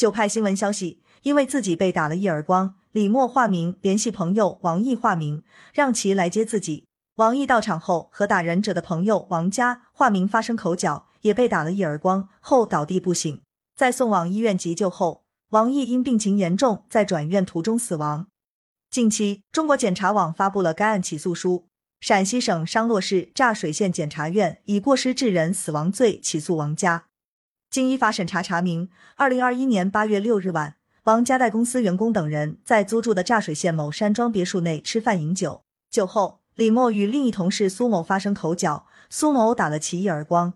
就派新闻消息，因为自己被打了一耳光，李默化名联系朋友王毅化名，让其来接自己。王毅到场后，和打人者的朋友王佳化名发生口角，也被打了一耳光后倒地不醒。在送往医院急救后，王毅因病情严重，在转院途中死亡。近期，中国检察网发布了该案起诉书，陕西省商洛市柞水县检察院以过失致人死亡罪起诉王佳。经依法审查查明，二零二一年八月六日晚，王家代公司员工等人在租住的柞水县某山庄别墅内吃饭饮酒。酒后，李默与另一同事苏某发生口角，苏某打了其一耳光。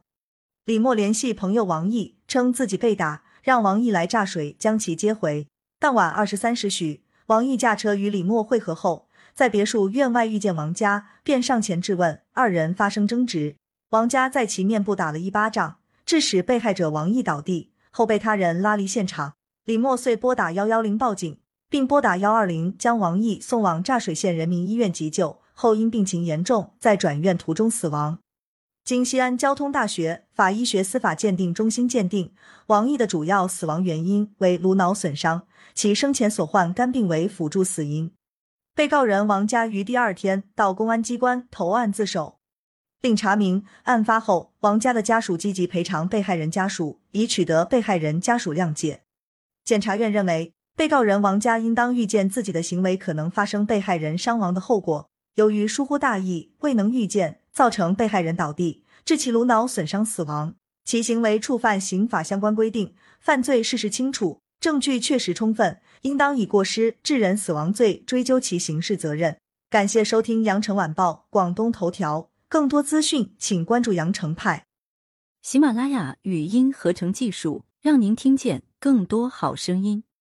李默联系朋友王毅，称自己被打，让王毅来柞水将其接回。当晚二十三时许，王毅驾车与李默会合后，在别墅院外遇见王家，便上前质问，二人发生争执，王家在其面部打了一巴掌。致使被害者王毅倒地后被他人拉离现场，李默遂拨打幺幺零报警，并拨打幺二零将王毅送往柞水县人民医院急救，后因病情严重，在转院途中死亡。经西安交通大学法医学司法鉴定中心鉴定，王毅的主要死亡原因为颅脑损伤，其生前所患肝病为辅助死因。被告人王佳于第二天到公安机关投案自首。并查明，案发后王家的家属积极赔偿被害人家属，以取得被害人家属谅解。检察院认为，被告人王家应当预见自己的行为可能发生被害人伤亡的后果，由于疏忽大意，未能预见，造成被害人倒地，致其颅脑损伤死亡，其行为触犯刑法相关规定，犯罪事实清楚，证据确实充分，应当以过失致人死亡罪追究其刑事责任。感谢收听羊城晚报广东头条。更多资讯，请关注羊城派。喜马拉雅语音合成技术，让您听见更多好声音。